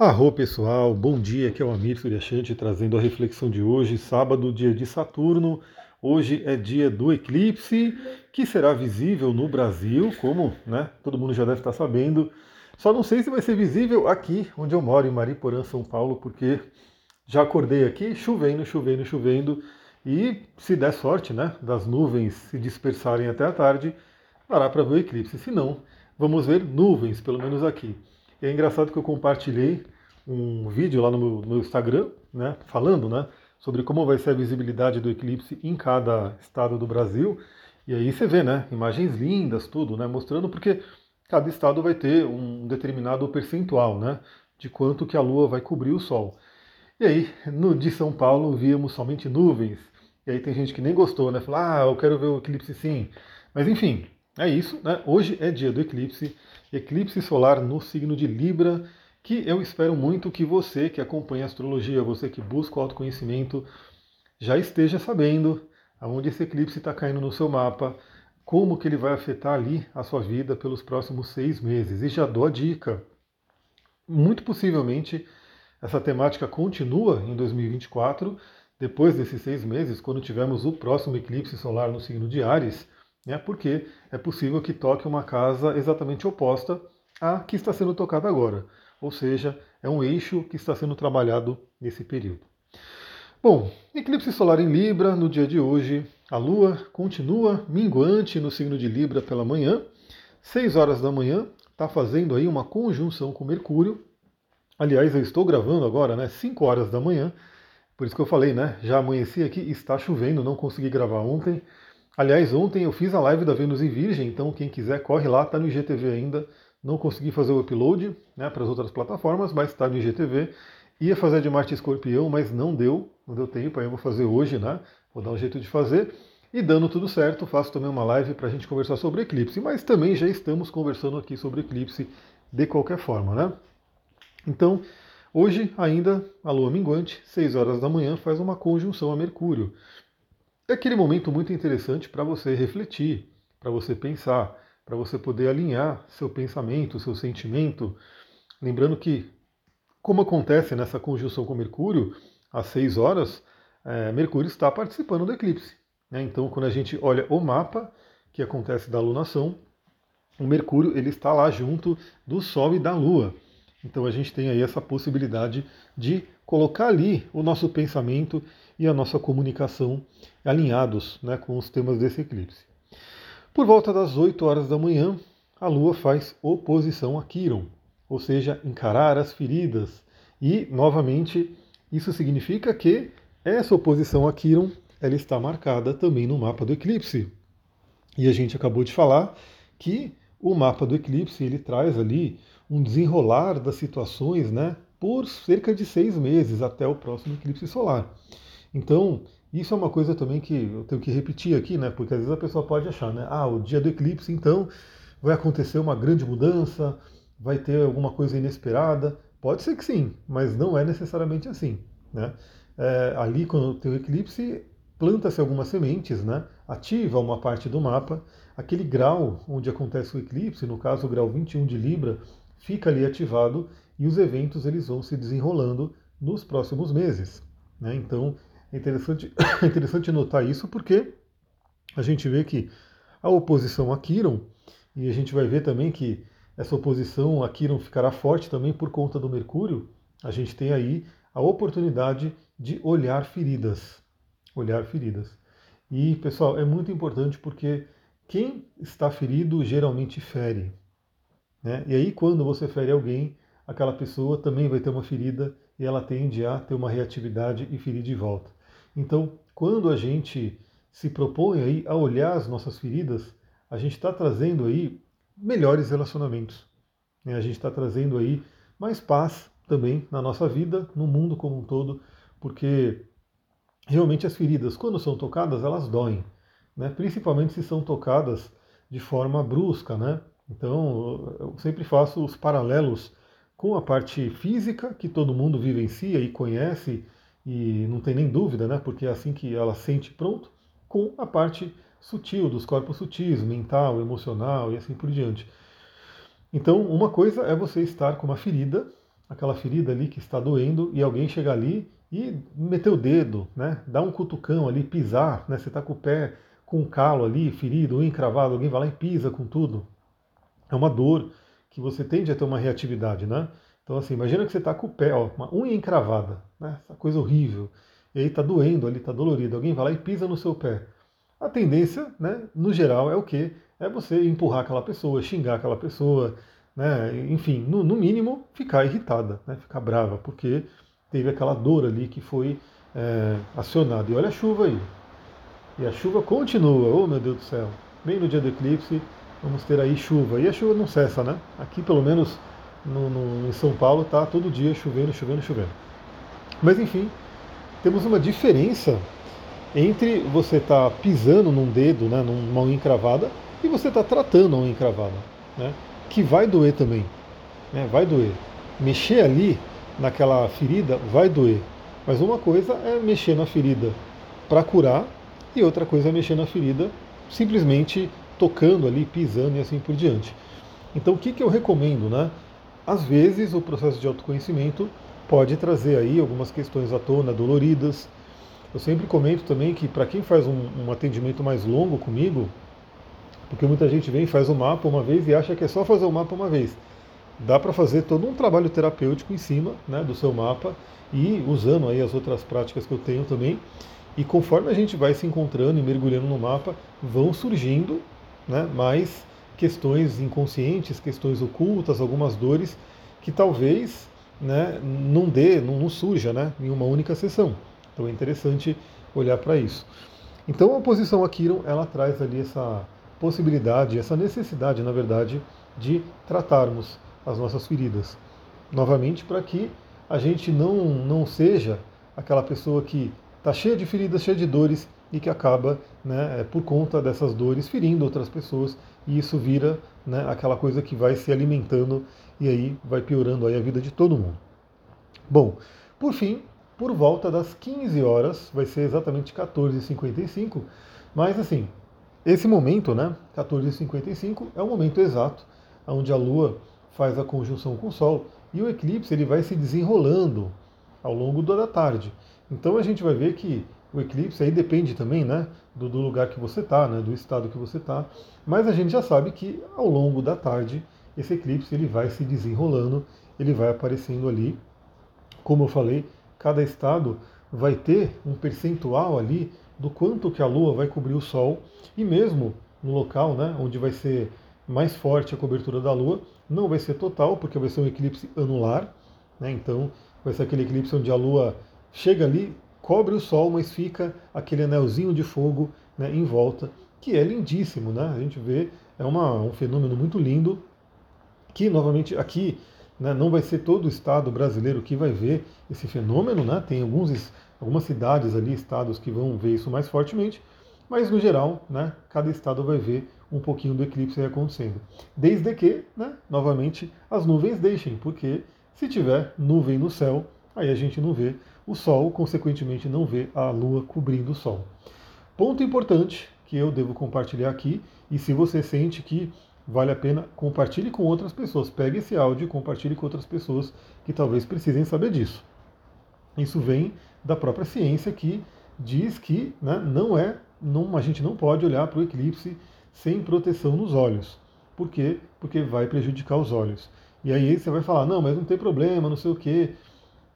Arro pessoal, bom dia, aqui é o Amir Suryashanti trazendo a reflexão de hoje, sábado, dia de Saturno. Hoje é dia do eclipse, que será visível no Brasil, como né, todo mundo já deve estar sabendo. Só não sei se vai ser visível aqui, onde eu moro, em Mariporã, São Paulo, porque já acordei aqui chovendo, chovendo, chovendo, e se der sorte, né, das nuvens se dispersarem até a tarde, dará para ver o eclipse. Se não, vamos ver nuvens, pelo menos aqui. E é engraçado que eu compartilhei um vídeo lá no meu, no meu Instagram, né, falando, né, sobre como vai ser a visibilidade do eclipse em cada estado do Brasil. E aí você vê, né, imagens lindas, tudo, né, mostrando porque cada estado vai ter um determinado percentual, né, de quanto que a Lua vai cobrir o Sol. E aí, no de São Paulo, víamos somente nuvens. E aí tem gente que nem gostou, né, falou, ah, eu quero ver o eclipse sim. Mas enfim, é isso, né? Hoje é dia do eclipse, eclipse solar no signo de Libra, que eu espero muito que você que acompanha a astrologia, você que busca o autoconhecimento, já esteja sabendo aonde esse eclipse está caindo no seu mapa, como que ele vai afetar ali a sua vida pelos próximos seis meses. E já dou a dica. Muito possivelmente essa temática continua em 2024, depois desses seis meses, quando tivermos o próximo eclipse solar no signo de Ares né, porque é possível que toque uma casa exatamente oposta à que está sendo tocada agora. Ou seja, é um eixo que está sendo trabalhado nesse período. Bom, eclipse solar em Libra no dia de hoje. A Lua continua minguante no signo de Libra pela manhã. 6 horas da manhã, está fazendo aí uma conjunção com Mercúrio. Aliás, eu estou gravando agora, né? 5 horas da manhã. Por isso que eu falei, né? Já amanheci aqui, está chovendo, não consegui gravar ontem. Aliás, ontem eu fiz a live da Vênus em Virgem, então quem quiser corre lá, está no IGTV ainda. Não consegui fazer o upload né, para as outras plataformas, mas está no IGTV. Ia fazer de Marte Escorpião, mas não deu, não deu tempo, aí eu vou fazer hoje, né? Vou dar um jeito de fazer. E dando tudo certo, faço também uma live para a gente conversar sobre eclipse, mas também já estamos conversando aqui sobre eclipse de qualquer forma, né? Então, hoje ainda a lua minguante, 6 horas da manhã, faz uma conjunção a Mercúrio. É aquele momento muito interessante para você refletir, para você pensar, para você poder alinhar seu pensamento, seu sentimento. Lembrando que, como acontece nessa conjunção com Mercúrio, às 6 horas, é, Mercúrio está participando do eclipse. Né? Então, quando a gente olha o mapa que acontece da lunação, o Mercúrio ele está lá junto do Sol e da Lua. Então a gente tem aí essa possibilidade de colocar ali o nosso pensamento e a nossa comunicação alinhados né, com os temas desse eclipse. Por volta das 8 horas da manhã, a Lua faz oposição a Quiron, ou seja, encarar as feridas. E, novamente, isso significa que essa oposição a Quiron ela está marcada também no mapa do eclipse. E a gente acabou de falar que o mapa do eclipse ele traz ali um desenrolar das situações, né, por cerca de seis meses até o próximo eclipse solar. Então, isso é uma coisa também que eu tenho que repetir aqui, né? Porque às vezes a pessoa pode achar, né? Ah, o dia do eclipse, então vai acontecer uma grande mudança, vai ter alguma coisa inesperada. Pode ser que sim, mas não é necessariamente assim, né? É, ali, quando tem o eclipse, planta-se algumas sementes, né? Ativa uma parte do mapa. Aquele grau onde acontece o eclipse, no caso o grau 21 de Libra, fica ali ativado e os eventos eles vão se desenrolando nos próximos meses. Né? Então, interessante, é interessante notar isso porque a gente vê que a oposição a Kiron, e a gente vai ver também que essa oposição a Kiron ficará forte também por conta do Mercúrio, a gente tem aí a oportunidade de olhar feridas. Olhar feridas. E, pessoal, é muito importante porque quem está ferido geralmente fere. Né? E aí, quando você fere alguém, aquela pessoa também vai ter uma ferida e ela tende a ter uma reatividade e ferir de volta. Então, quando a gente se propõe aí a olhar as nossas feridas, a gente está trazendo aí melhores relacionamentos. Né? A gente está trazendo aí mais paz também na nossa vida, no mundo como um todo, porque realmente as feridas, quando são tocadas, elas doem, né? principalmente se são tocadas de forma brusca. Né? Então, eu sempre faço os paralelos com a parte física, que todo mundo vivencia e conhece, e não tem nem dúvida, né? Porque é assim que ela sente pronto, com a parte sutil dos corpos sutis, mental, emocional e assim por diante. Então, uma coisa é você estar com uma ferida aquela ferida ali que está doendo e alguém chega ali e meter o dedo, né? Dar um cutucão ali, pisar, né? Você está com o pé com um calo ali, ferido encravado, alguém vai lá e pisa com tudo. É uma dor que você tende a ter uma reatividade, né? Então assim, imagina que você está com o pé, ó, uma unha encravada, né? Essa coisa horrível. E aí está doendo ali, está dolorido. Alguém vai lá e pisa no seu pé. A tendência, né, no geral, é o quê? É você empurrar aquela pessoa, xingar aquela pessoa, né? Enfim, no, no mínimo, ficar irritada, né? Ficar brava, porque teve aquela dor ali que foi é, acionada. E olha a chuva aí. E a chuva continua, oh meu Deus do céu. Bem no dia do eclipse, vamos ter aí chuva. E a chuva não cessa, né? Aqui, pelo menos no, no, em São Paulo, tá todo dia chovendo, chovendo, chovendo. Mas enfim, temos uma diferença entre você estar tá pisando num dedo, né, numa unha encravada, e você estar tá tratando a unha encravada, né? Que vai doer também, né? Vai doer. Mexer ali naquela ferida vai doer. Mas uma coisa é mexer na ferida para curar e outra coisa é mexer na ferida simplesmente tocando ali, pisando e assim por diante. Então o que, que eu recomendo, né? Às vezes o processo de autoconhecimento pode trazer aí algumas questões à tona doloridas. Eu sempre comento também que para quem faz um, um, atendimento mais longo comigo, porque muita gente vem faz o mapa uma vez e acha que é só fazer o mapa uma vez dá para fazer todo um trabalho terapêutico em cima né, do seu mapa e usando aí as outras práticas que eu tenho também. E conforme a gente vai se encontrando e mergulhando no mapa, vão surgindo né, mais questões inconscientes, questões ocultas, algumas dores que talvez né, não dê, não, não surja né, em uma única sessão. Então é interessante olhar para isso. Então a oposição a ela traz ali essa possibilidade, essa necessidade, na verdade, de tratarmos as nossas feridas. Novamente, para que a gente não, não seja aquela pessoa que está cheia de feridas, cheia de dores e que acaba, né, é, por conta dessas dores, ferindo outras pessoas e isso vira né, aquela coisa que vai se alimentando e aí vai piorando aí a vida de todo mundo. Bom, por fim, por volta das 15 horas, vai ser exatamente 14h55, mas assim, esse momento, né, 14h55, é o momento exato onde a Lua faz a conjunção com o Sol e o eclipse ele vai se desenrolando ao longo da tarde. Então a gente vai ver que o eclipse aí depende também né, do, do lugar que você está, né, do estado que você está, mas a gente já sabe que ao longo da tarde esse eclipse ele vai se desenrolando, ele vai aparecendo ali. Como eu falei, cada estado vai ter um percentual ali do quanto que a Lua vai cobrir o Sol e mesmo no local né, onde vai ser mais forte a cobertura da Lua, não vai ser total, porque vai ser um eclipse anular, né? então vai ser aquele eclipse onde a Lua chega ali, cobre o Sol, mas fica aquele anelzinho de fogo né, em volta, que é lindíssimo, né? A gente vê, é uma, um fenômeno muito lindo, que novamente aqui né, não vai ser todo o estado brasileiro que vai ver esse fenômeno, né? Tem alguns, algumas cidades ali, estados que vão ver isso mais fortemente, mas no geral, né, cada estado vai ver um pouquinho do eclipse acontecendo. Desde que, né, novamente, as nuvens deixem, porque se tiver nuvem no céu, aí a gente não vê o Sol, consequentemente não vê a Lua cobrindo o Sol. Ponto importante que eu devo compartilhar aqui, e se você sente que vale a pena, compartilhe com outras pessoas. Pegue esse áudio e compartilhe com outras pessoas que talvez precisem saber disso. Isso vem da própria ciência que diz que né, não é, não, a gente não pode olhar para o eclipse sem proteção nos olhos. Por quê? Porque vai prejudicar os olhos. E aí você vai falar, não, mas não tem problema, não sei o quê.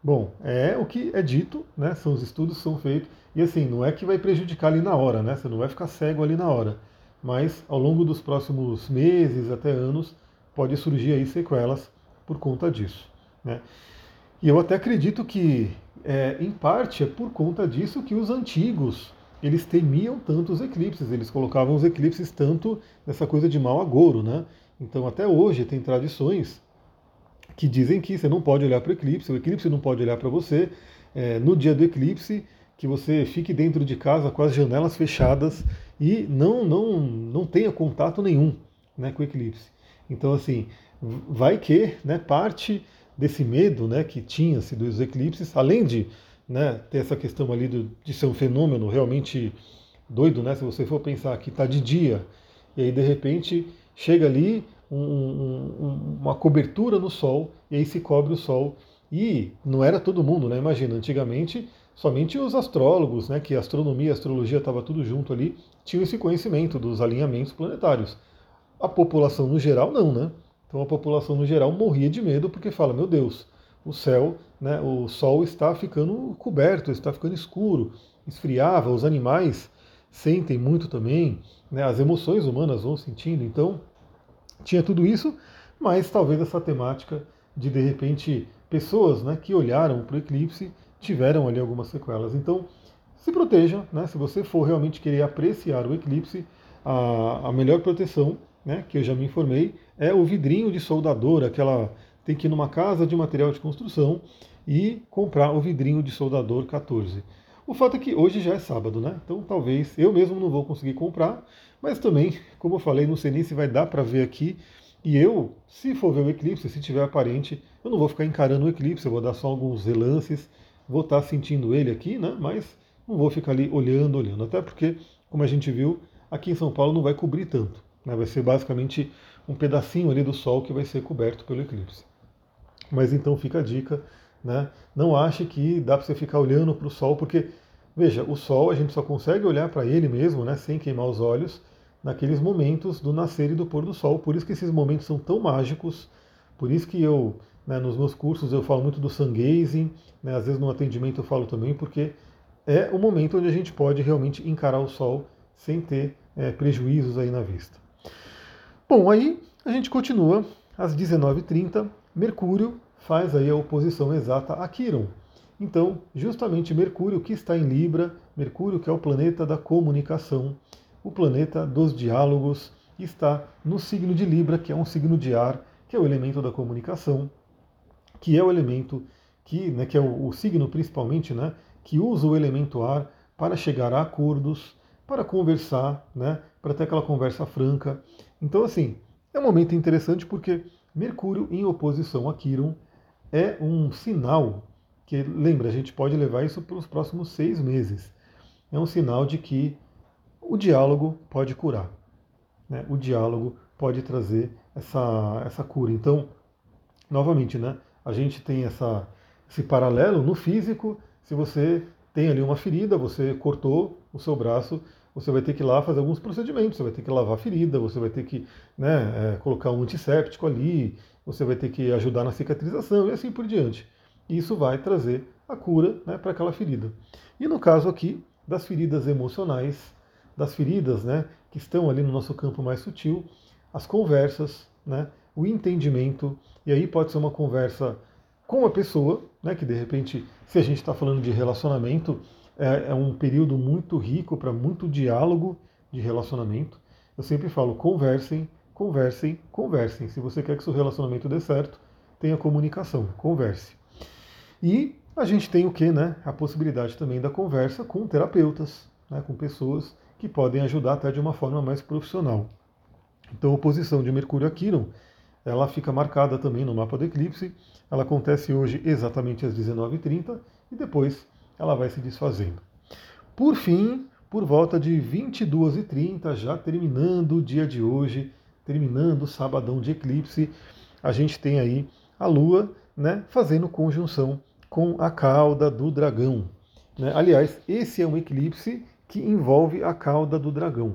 Bom, é o que é dito, né? São os estudos que são feitos. E assim, não é que vai prejudicar ali na hora, né? Você não vai ficar cego ali na hora. Mas ao longo dos próximos meses, até anos, pode surgir aí sequelas por conta disso. Né? E eu até acredito que, é, em parte, é por conta disso que os antigos eles temiam tanto os eclipses, eles colocavam os eclipses tanto nessa coisa de mal agouro, né? Então até hoje tem tradições que dizem que você não pode olhar para o eclipse, o eclipse não pode olhar para você. É, no dia do eclipse, que você fique dentro de casa com as janelas fechadas e não não não tenha contato nenhum né, com o eclipse. Então assim, vai que né, parte desse medo né, que tinha-se dos eclipses, além de né, ter essa questão ali do, de ser um fenômeno realmente doido, né? Se você for pensar que está de dia e aí de repente chega ali um, um, uma cobertura no Sol, e aí se cobre o Sol. E não era todo mundo, né? Imagina, antigamente somente os astrólogos, né, que astronomia e astrologia estava tudo junto ali, tinham esse conhecimento dos alinhamentos planetários. A população no geral não, né? Então a população no geral morria de medo porque fala, meu Deus, o céu, né, o sol está ficando coberto, está ficando escuro, esfriava, os animais sentem muito também, né, as emoções humanas vão sentindo, então tinha tudo isso, mas talvez essa temática de de repente pessoas né, que olharam para o eclipse tiveram ali algumas sequelas. Então se proteja, né, se você for realmente querer apreciar o eclipse, a, a melhor proteção, né, que eu já me informei, é o vidrinho de soldador, aquela tem que ir numa casa de material de construção e comprar o vidrinho de soldador 14. O fato é que hoje já é sábado, né? Então talvez eu mesmo não vou conseguir comprar, mas também, como eu falei, não sei nem se vai dar para ver aqui. E eu, se for ver o eclipse, se tiver aparente, eu não vou ficar encarando o eclipse, eu vou dar só alguns relances, vou estar sentindo ele aqui, né? Mas não vou ficar ali olhando, olhando. Até porque, como a gente viu, aqui em São Paulo não vai cobrir tanto. Né? Vai ser basicamente um pedacinho ali do Sol que vai ser coberto pelo eclipse. Mas então fica a dica, né? Não ache que dá para você ficar olhando para o Sol, porque, veja, o Sol a gente só consegue olhar para ele mesmo, né, sem queimar os olhos, naqueles momentos do nascer e do pôr do Sol. Por isso que esses momentos são tão mágicos, por isso que eu, né, nos meus cursos, eu falo muito do sun gazing, né, às vezes no atendimento eu falo também, porque é o momento onde a gente pode realmente encarar o Sol sem ter é, prejuízos aí na vista. Bom, aí a gente continua às 19h30, Mercúrio faz aí a oposição exata a Quiron. Então, justamente Mercúrio, que está em Libra, Mercúrio, que é o planeta da comunicação, o planeta dos diálogos, está no signo de Libra, que é um signo de ar, que é o elemento da comunicação, que é o elemento que, né, que é o, o signo principalmente, né, que usa o elemento ar para chegar a acordos, para conversar, né, para ter aquela conversa franca. Então, assim, é um momento interessante porque Mercúrio em oposição a Quiron é um sinal que, lembra, a gente pode levar isso para os próximos seis meses. É um sinal de que o diálogo pode curar. Né? O diálogo pode trazer essa, essa cura. Então, novamente, né, a gente tem essa, esse paralelo no físico. Se você tem ali uma ferida, você cortou o seu braço, você vai ter que ir lá fazer alguns procedimentos, você vai ter que lavar a ferida, você vai ter que né, é, colocar um antisséptico ali, você vai ter que ajudar na cicatrização e assim por diante. E isso vai trazer a cura né, para aquela ferida. E no caso aqui das feridas emocionais, das feridas né, que estão ali no nosso campo mais sutil, as conversas, né, o entendimento, e aí pode ser uma conversa com a pessoa, né, que de repente, se a gente está falando de relacionamento, é, é um período muito rico para muito diálogo de relacionamento. Eu sempre falo, conversem, conversem, conversem. Se você quer que seu relacionamento dê certo, tenha comunicação, converse. E a gente tem o que, né? A possibilidade também da conversa com terapeutas, né, com pessoas que podem ajudar até de uma forma mais profissional. Então, a oposição de Mercúrio a Quiron, ela fica marcada também no mapa do eclipse. Ela acontece hoje exatamente às 19h30 e depois ela vai se desfazendo. Por fim, por volta de 22h30, já terminando o dia de hoje, terminando o sabadão de eclipse, a gente tem aí a Lua né, fazendo conjunção com a cauda do dragão. Né? Aliás, esse é um eclipse que envolve a cauda do dragão.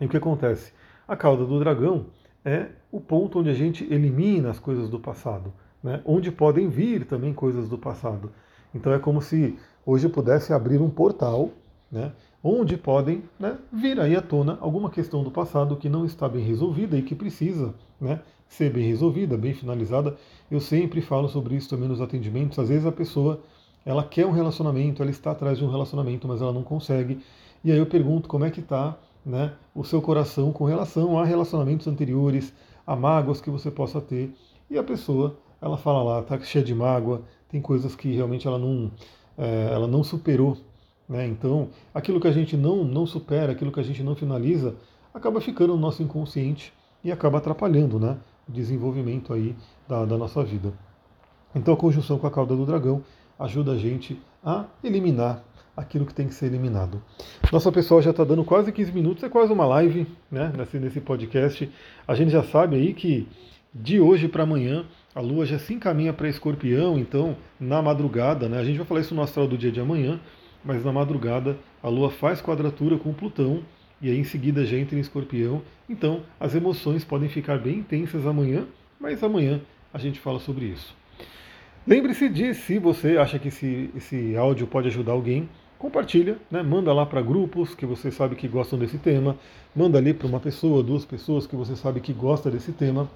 E o que acontece? A cauda do dragão é o ponto onde a gente elimina as coisas do passado, né? onde podem vir também coisas do passado. Então é como se hoje eu pudesse abrir um portal, né, onde podem né, vir aí à tona alguma questão do passado que não está bem resolvida e que precisa né, ser bem resolvida, bem finalizada. Eu sempre falo sobre isso também nos atendimentos. Às vezes a pessoa ela quer um relacionamento, ela está atrás de um relacionamento, mas ela não consegue. E aí eu pergunto como é que está né, o seu coração com relação a relacionamentos anteriores, a mágoas que você possa ter. E a pessoa, ela fala lá, está cheia de mágoa, tem coisas que realmente ela não, é, ela não superou. Né? Então, aquilo que a gente não, não supera, aquilo que a gente não finaliza, acaba ficando no nosso inconsciente e acaba atrapalhando né, o desenvolvimento aí da, da nossa vida. Então, a conjunção com a cauda do dragão ajuda a gente a eliminar aquilo que tem que ser eliminado. Nossa pessoal já está dando quase 15 minutos, é quase uma live né, nesse, nesse podcast. A gente já sabe aí que de hoje para amanhã a Lua já se encaminha para Escorpião, então na madrugada, né, a gente vai falar isso no astral do dia de amanhã, mas na madrugada a Lua faz quadratura com Plutão e aí em seguida já entra em Escorpião. Então as emoções podem ficar bem intensas amanhã, mas amanhã a gente fala sobre isso. Lembre-se de, se você acha que esse, esse áudio pode ajudar alguém, compartilha, né? manda lá para grupos que você sabe que gostam desse tema, manda ali para uma pessoa, duas pessoas que você sabe que gosta desse tema,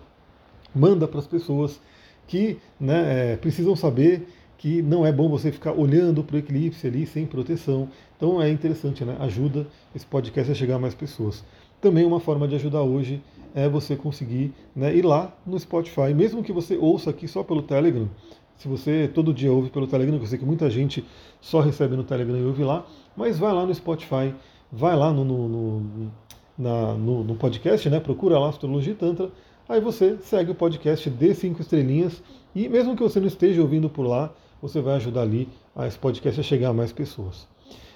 manda para as pessoas que né, é, precisam saber que não é bom você ficar olhando para o eclipse ali sem proteção. Então é interessante, né? ajuda esse podcast a chegar a mais pessoas. Também uma forma de ajudar hoje é você conseguir né, ir lá no Spotify, mesmo que você ouça aqui só pelo Telegram, se você todo dia ouve pelo Telegram, eu sei que muita gente só recebe no Telegram e ouve lá, mas vai lá no Spotify, vai lá no, no, no, na, no, no podcast, né? Procura lá Astrologia Tantra, aí você segue o podcast, dê cinco estrelinhas, e mesmo que você não esteja ouvindo por lá, você vai ajudar ali a esse podcast a chegar a mais pessoas.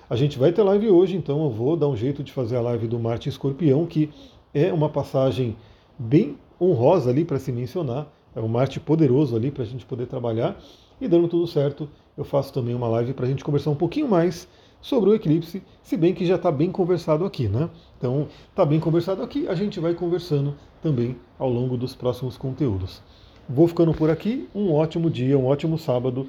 A gente vai ter live hoje, então eu vou dar um jeito de fazer a live do Marte Escorpião, que é uma passagem bem honrosa ali para se mencionar é um Marte poderoso ali para a gente poder trabalhar. E dando tudo certo, eu faço também uma live para a gente conversar um pouquinho mais sobre o eclipse, se bem que já está bem conversado aqui, né? Então, está bem conversado aqui, a gente vai conversando também ao longo dos próximos conteúdos. Vou ficando por aqui, um ótimo dia, um ótimo sábado,